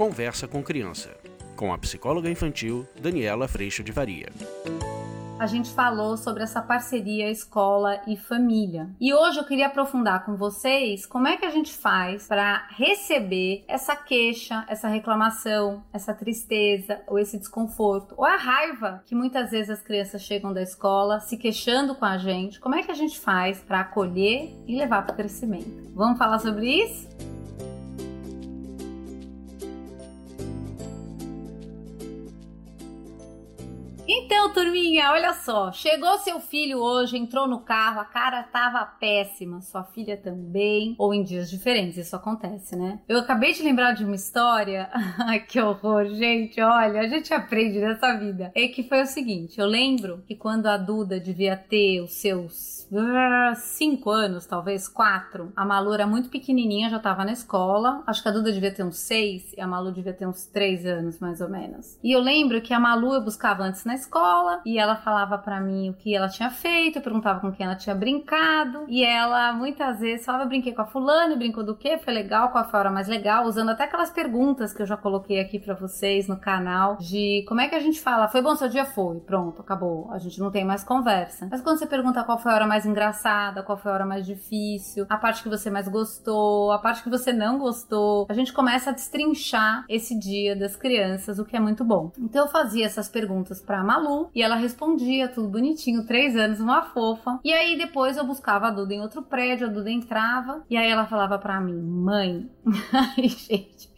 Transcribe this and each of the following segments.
Conversa com Criança, com a psicóloga infantil Daniela Freixo de Varia a gente falou sobre essa parceria escola e família. E hoje eu queria aprofundar com vocês como é que a gente faz para receber essa queixa, essa reclamação, essa tristeza ou esse desconforto ou a raiva que muitas vezes as crianças chegam da escola se queixando com a gente. Como é que a gente faz para acolher e levar para o crescimento? Vamos falar sobre isso? Turminha, olha só. Chegou seu filho hoje, entrou no carro, a cara tava péssima. Sua filha também. Ou em dias diferentes, isso acontece, né? Eu acabei de lembrar de uma história. Ai, que horror, gente. Olha, a gente aprende nessa vida. É que foi o seguinte: eu lembro que quando a Duda devia ter os seus cinco anos, talvez quatro. A Malu era muito pequenininha, já tava na escola. Acho que a Duda devia ter uns seis e a Malu devia ter uns três anos, mais ou menos. E eu lembro que a Malu eu buscava antes na escola e ela falava para mim o que ela tinha feito, eu perguntava com quem ela tinha brincado. E ela muitas vezes falava: brinquei com a fulana, brincou do quê? Foi legal, qual foi a hora mais legal? Usando até aquelas perguntas que eu já coloquei aqui para vocês no canal de como é que a gente fala, foi bom seu dia? Foi, pronto, acabou. A gente não tem mais conversa. Mas quando você pergunta qual foi a hora mais engraçada, qual foi a hora mais difícil, a parte que você mais gostou, a parte que você não gostou. A gente começa a destrinchar esse dia das crianças, o que é muito bom. Então eu fazia essas perguntas pra Malu e ela respondia tudo bonitinho, três anos, uma fofa. E aí depois eu buscava a Duda em outro prédio, a Duda entrava e aí ela falava pra mim, mãe, ai gente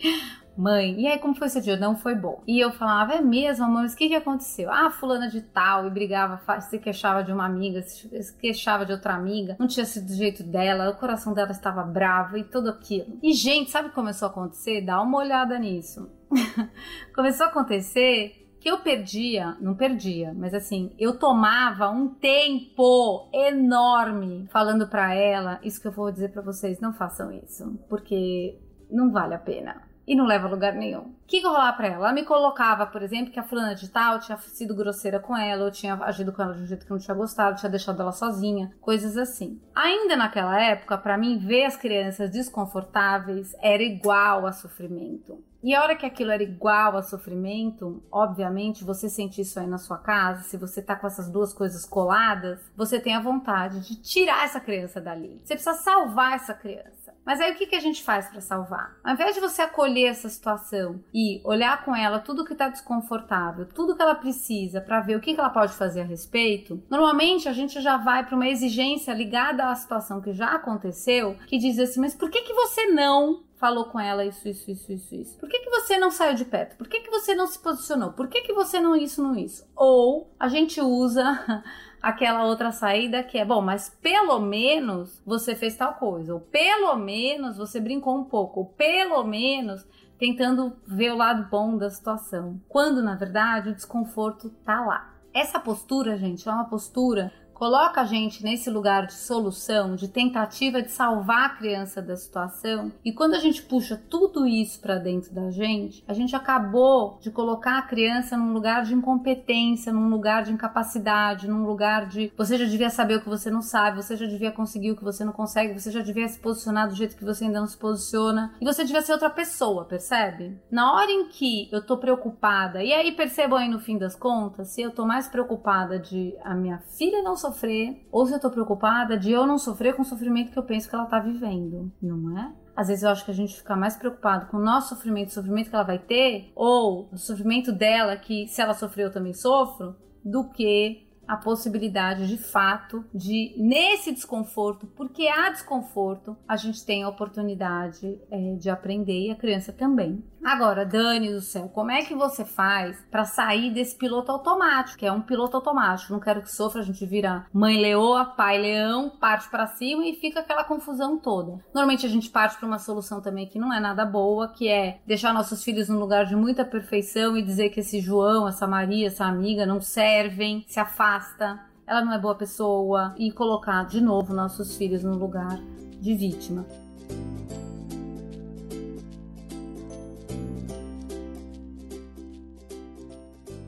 mãe, e aí como foi esse dia? Não foi bom. E eu falava, é mesmo, mãe, mas o que, que aconteceu? Ah, fulana de tal, e brigava, se queixava de uma amiga, se queixava de outra amiga, não tinha sido do jeito dela, o coração dela estava bravo e tudo aquilo. E, gente, sabe o que começou a acontecer? Dá uma olhada nisso. começou a acontecer que eu perdia, não perdia, mas assim, eu tomava um tempo enorme falando para ela, isso que eu vou dizer para vocês, não façam isso, porque não vale a pena e não leva a lugar nenhum. O que, que eu rolava pra ela? Ela me colocava, por exemplo, que a fulana de tal tinha sido grosseira com ela, ou tinha agido com ela de um jeito que eu não tinha gostado, tinha deixado ela sozinha, coisas assim. Ainda naquela época, para mim, ver as crianças desconfortáveis era igual a sofrimento. E a hora que aquilo era igual a sofrimento, obviamente, você sente isso aí na sua casa, se você tá com essas duas coisas coladas, você tem a vontade de tirar essa criança dali. Você precisa salvar essa criança. Mas aí o que, que a gente faz para salvar? Ao invés de você acolher essa situação e olhar com ela tudo que está desconfortável, tudo que ela precisa para ver o que, que ela pode fazer a respeito, normalmente a gente já vai para uma exigência ligada à situação que já aconteceu, que diz assim: mas por que, que você não falou com ela isso, isso, isso, isso, isso? Por que, que você não saiu de perto? Por que, que você não se posicionou? Por que, que você não isso, não isso? Ou a gente usa aquela outra saída que é, bom, mas pelo menos você fez tal coisa, ou pelo menos você brincou um pouco, ou pelo menos tentando ver o lado bom da situação. Quando na verdade o desconforto tá lá. Essa postura, gente, é uma postura coloca a gente nesse lugar de solução, de tentativa de salvar a criança da situação. E quando a gente puxa tudo isso para dentro da gente, a gente acabou de colocar a criança num lugar de incompetência, num lugar de incapacidade, num lugar de você já devia saber o que você não sabe, você já devia conseguir o que você não consegue, você já devia se posicionar do jeito que você ainda não se posiciona e você devia ser outra pessoa, percebe? Na hora em que eu tô preocupada, e aí percebam aí no fim das contas, se eu tô mais preocupada de a minha filha não sofrer sofrer, ou se eu tô preocupada de eu não sofrer com o sofrimento que eu penso que ela tá vivendo, não é? Às vezes eu acho que a gente fica mais preocupado com o nosso sofrimento, o sofrimento que ela vai ter, ou o sofrimento dela, que se ela sofreu eu também sofro, do que a possibilidade de fato de, nesse desconforto, porque há desconforto, a gente tem a oportunidade é, de aprender e a criança também. Agora, Dani do céu, como é que você faz para sair desse piloto automático, que é um piloto automático? Não quero que sofra, a gente vira mãe leoa, pai leão, parte para cima e fica aquela confusão toda. Normalmente a gente parte para uma solução também que não é nada boa, que é deixar nossos filhos num lugar de muita perfeição e dizer que esse João, essa Maria, essa amiga não servem, se afasta, ela não é boa pessoa e colocar de novo nossos filhos no lugar de vítima.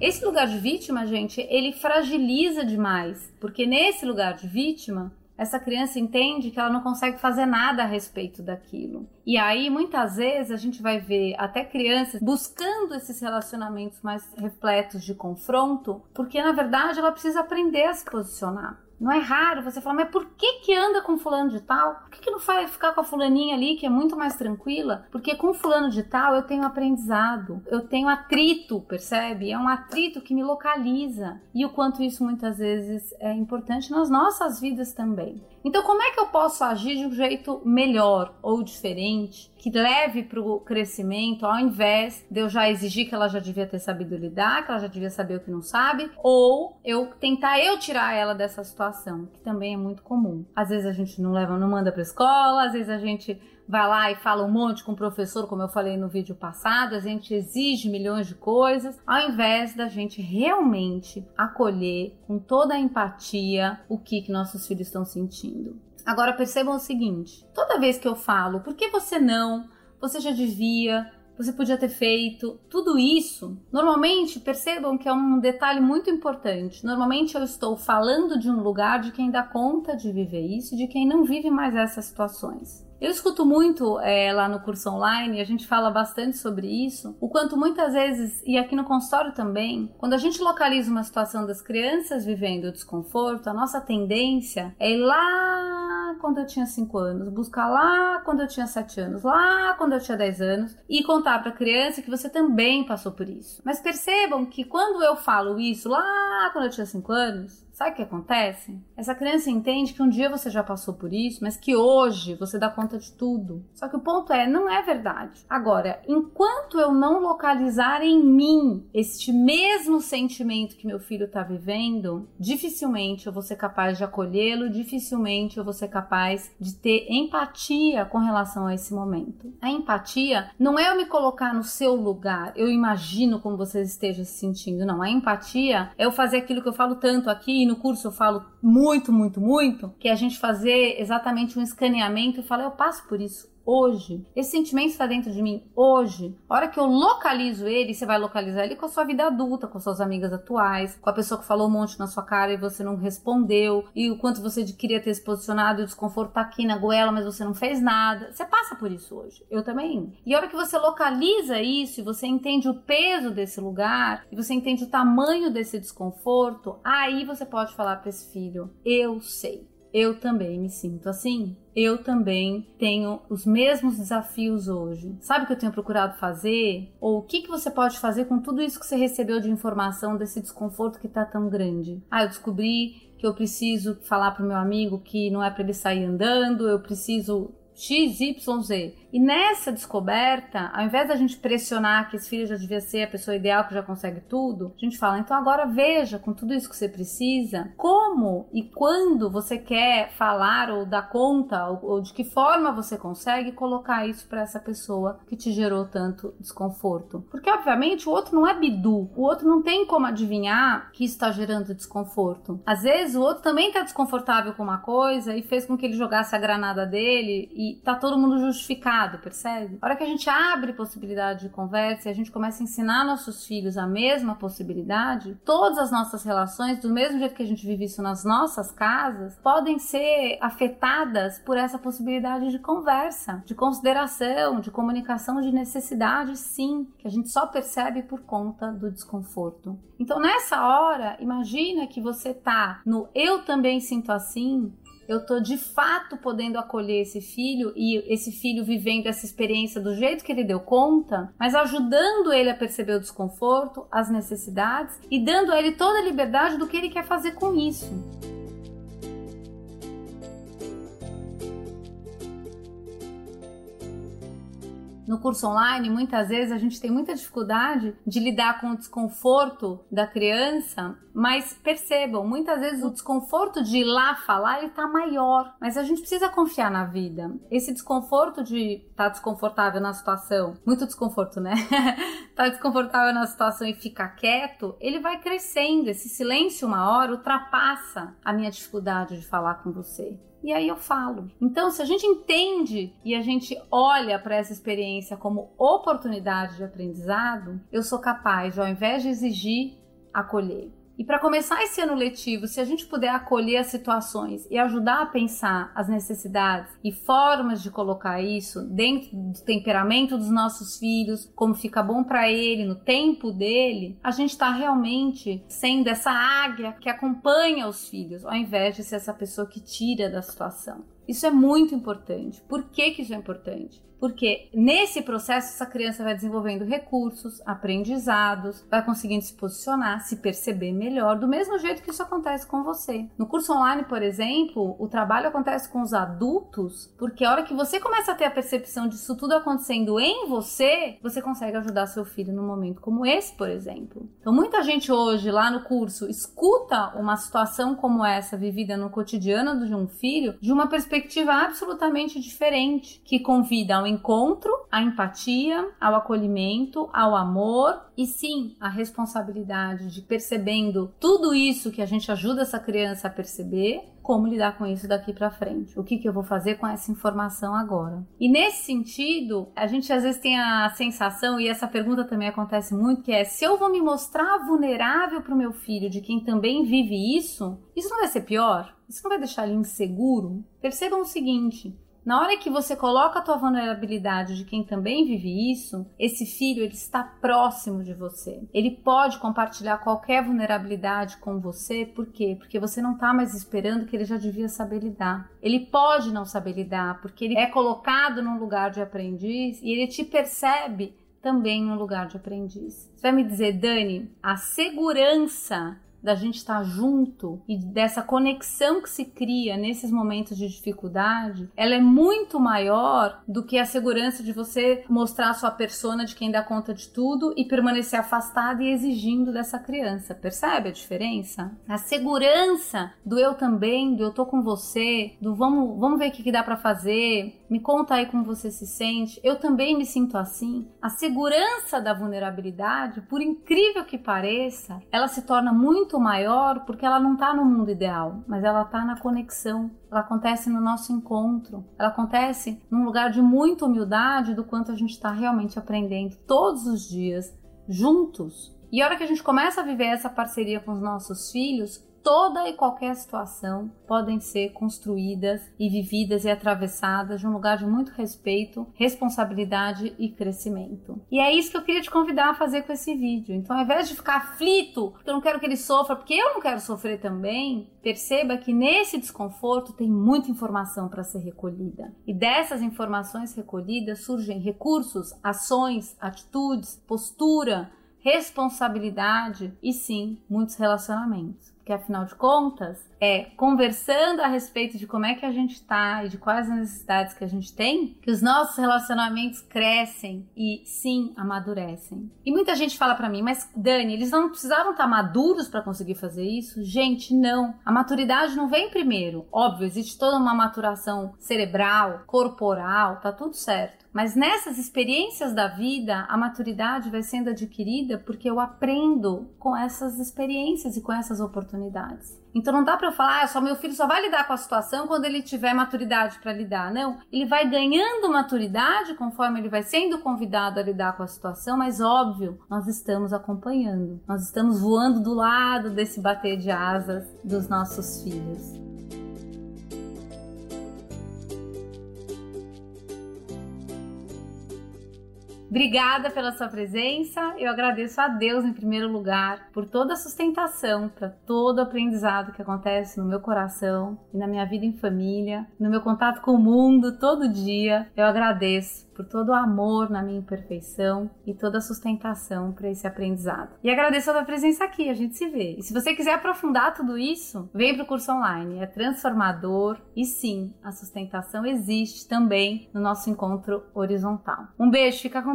Esse lugar de vítima, gente, ele fragiliza demais, porque nesse lugar de vítima essa criança entende que ela não consegue fazer nada a respeito daquilo. E aí, muitas vezes, a gente vai ver até crianças buscando esses relacionamentos mais repletos de confronto, porque na verdade ela precisa aprender a se posicionar. Não é raro você falar, mas por que que anda com fulano de tal? Por que que não vai ficar com a fulaninha ali que é muito mais tranquila? Porque com fulano de tal eu tenho aprendizado, eu tenho atrito, percebe? É um atrito que me localiza. E o quanto isso muitas vezes é importante nas nossas vidas também. Então, como é que eu posso agir de um jeito melhor ou diferente, que leve para o crescimento, ao invés de eu já exigir que ela já devia ter sabido lidar, que ela já devia saber o que não sabe, ou eu tentar eu tirar ela dessa situação, que também é muito comum. Às vezes a gente não leva, não manda para escola, às vezes a gente vai lá e fala um monte com o professor, como eu falei no vídeo passado, a gente exige milhões de coisas, ao invés da gente realmente acolher com toda a empatia o que, que nossos filhos estão sentindo. Agora percebam o seguinte: toda vez que eu falo, por que você não? Você já devia, você podia ter feito, tudo isso, normalmente percebam que é um detalhe muito importante. Normalmente eu estou falando de um lugar de quem dá conta de viver isso, de quem não vive mais essas situações. Eu escuto muito é, lá no curso online, a gente fala bastante sobre isso, o quanto muitas vezes, e aqui no consultório também, quando a gente localiza uma situação das crianças vivendo o desconforto, a nossa tendência é ir lá quando eu tinha 5 anos, buscar lá quando eu tinha 7 anos, lá quando eu tinha 10 anos e contar para a criança que você também passou por isso. Mas percebam que quando eu falo isso lá quando eu tinha 5 anos, Sabe o que acontece? Essa criança entende que um dia você já passou por isso, mas que hoje você dá conta de tudo. Só que o ponto é, não é verdade. Agora, enquanto eu não localizar em mim este mesmo sentimento que meu filho está vivendo, dificilmente eu vou ser capaz de acolhê-lo, dificilmente eu vou ser capaz de ter empatia com relação a esse momento. A empatia não é eu me colocar no seu lugar, eu imagino como você esteja se sentindo, não. A empatia é eu fazer aquilo que eu falo tanto aqui no curso eu falo muito, muito, muito, que é a gente fazer exatamente um escaneamento e falar, eu passo por isso hoje. Esse sentimento está dentro de mim hoje. A hora que eu localizo ele, você vai localizar ele com a sua vida adulta, com suas amigas atuais, com a pessoa que falou um monte na sua cara e você não respondeu, e o quanto você queria ter se posicionado o desconforto tá aqui na goela, mas você não fez nada. Você passa por isso hoje. Eu também. E a hora que você localiza isso e você entende o peso desse lugar, e você entende o tamanho desse desconforto, aí você pode falar para esse filho: Eu sei. Eu também me sinto assim eu também tenho os mesmos desafios hoje. Sabe o que eu tenho procurado fazer? Ou o que, que você pode fazer com tudo isso que você recebeu de informação desse desconforto que está tão grande? Ah, eu descobri que eu preciso falar para o meu amigo que não é para ele sair andando, eu preciso XYZ. E nessa descoberta, ao invés da gente pressionar que esse filho já devia ser a pessoa ideal que já consegue tudo, a gente fala, então agora veja com tudo isso que você precisa, como e quando você quer falar ou dar conta, ou, ou de que forma você consegue colocar isso para essa pessoa que te gerou tanto desconforto. Porque, obviamente, o outro não é bidu, o outro não tem como adivinhar que está gerando desconforto. Às vezes, o outro também está desconfortável com uma coisa e fez com que ele jogasse a granada dele e tá todo mundo justificado, percebe? A hora que a gente abre possibilidade de conversa e a gente começa a ensinar nossos filhos a mesma possibilidade, todas as nossas relações, do mesmo jeito que a gente vive isso nas nossas casas, podem ser afetadas por essa possibilidade de conversa, de consideração, de comunicação de necessidade, sim, que a gente só percebe por conta do desconforto. Então, nessa hora, imagina que você tá no eu também sinto assim, eu tô de fato podendo acolher esse filho e esse filho vivendo essa experiência do jeito que ele deu conta, mas ajudando ele a perceber o desconforto, as necessidades e dando a ele toda a liberdade do que ele quer fazer com isso. No curso online, muitas vezes a gente tem muita dificuldade de lidar com o desconforto da criança, mas percebam, muitas vezes o desconforto de ir lá falar ele tá maior, mas a gente precisa confiar na vida. Esse desconforto de estar tá desconfortável na situação, muito desconforto, né? tá desconfortável na situação e ficar quieto, ele vai crescendo. Esse silêncio uma hora ultrapassa a minha dificuldade de falar com você e aí eu falo. Então, se a gente entende e a gente olha para essa experiência como oportunidade de aprendizado, eu sou capaz ao invés de exigir, acolher. E para começar esse ano letivo, se a gente puder acolher as situações e ajudar a pensar as necessidades e formas de colocar isso dentro do temperamento dos nossos filhos, como fica bom para ele, no tempo dele, a gente está realmente sendo essa águia que acompanha os filhos, ao invés de ser essa pessoa que tira da situação. Isso é muito importante. Por que, que isso é importante? Porque nesse processo essa criança vai desenvolvendo recursos, aprendizados, vai conseguindo se posicionar, se perceber melhor, do mesmo jeito que isso acontece com você. No curso online, por exemplo, o trabalho acontece com os adultos, porque a hora que você começa a ter a percepção disso tudo acontecendo em você, você consegue ajudar seu filho num momento como esse, por exemplo. Então, muita gente hoje lá no curso escuta uma situação como essa vivida no cotidiano de um filho de uma perspectiva absolutamente diferente, que convida ao encontro, à empatia, ao acolhimento, ao amor e sim a responsabilidade de percebendo tudo isso que a gente ajuda essa criança a perceber, como lidar com isso daqui para frente. O que, que eu vou fazer com essa informação agora? E nesse sentido, a gente às vezes tem a sensação, e essa pergunta também acontece muito, que é: se eu vou me mostrar vulnerável para o meu filho, de quem também vive isso, isso não vai ser pior? Isso não vai deixar ele inseguro? Percebam o seguinte: na hora que você coloca a tua vulnerabilidade de quem também vive isso, esse filho ele está próximo de você. Ele pode compartilhar qualquer vulnerabilidade com você, por quê? Porque você não está mais esperando que ele já devia saber lidar. Ele pode não saber lidar, porque ele é colocado num lugar de aprendiz e ele te percebe também num lugar de aprendiz. Você vai me dizer, Dani, a segurança da gente estar junto e dessa conexão que se cria nesses momentos de dificuldade, ela é muito maior do que a segurança de você mostrar a sua persona de quem dá conta de tudo e permanecer afastado e exigindo dessa criança. Percebe a diferença? A segurança do eu também, do eu tô com você, do vamos, vamos ver o que, que dá para fazer, me conta aí como você se sente. Eu também me sinto assim. A segurança da vulnerabilidade, por incrível que pareça, ela se torna muito maior porque ela não está no mundo ideal, mas ela está na conexão. Ela acontece no nosso encontro. Ela acontece num lugar de muita humildade do quanto a gente está realmente aprendendo todos os dias juntos. E a hora que a gente começa a viver essa parceria com os nossos filhos, toda e qualquer situação podem ser construídas e vividas e atravessadas de um lugar de muito respeito, responsabilidade e crescimento. E é isso que eu queria te convidar a fazer com esse vídeo. Então, ao invés de ficar aflito, porque eu não quero que ele sofra, porque eu não quero sofrer também, perceba que nesse desconforto tem muita informação para ser recolhida. E dessas informações recolhidas surgem recursos, ações, atitudes, postura, responsabilidade e sim muitos relacionamentos que afinal de contas é conversando a respeito de como é que a gente está e de quais as necessidades que a gente tem, que os nossos relacionamentos crescem e sim amadurecem. E muita gente fala para mim, mas Dani, eles não precisavam estar tá maduros para conseguir fazer isso? Gente, não. A maturidade não vem primeiro. Óbvio, existe toda uma maturação cerebral, corporal, tá tudo certo. Mas nessas experiências da vida, a maturidade vai sendo adquirida porque eu aprendo com essas experiências e com essas oportunidades. Então não dá para eu falar, ah, só meu filho só vai lidar com a situação quando ele tiver maturidade para lidar. Não, ele vai ganhando maturidade conforme ele vai sendo convidado a lidar com a situação, mas óbvio, nós estamos acompanhando. Nós estamos voando do lado desse bater de asas dos nossos filhos. Obrigada pela sua presença. Eu agradeço a Deus em primeiro lugar por toda a sustentação, para todo o aprendizado que acontece no meu coração e na minha vida em família, no meu contato com o mundo todo dia. Eu agradeço por todo o amor na minha imperfeição e toda a sustentação para esse aprendizado. E agradeço a sua presença aqui, a gente se vê. E se você quiser aprofundar tudo isso, vem para o curso online, é transformador e sim, a sustentação existe também no nosso encontro horizontal. Um beijo, fica com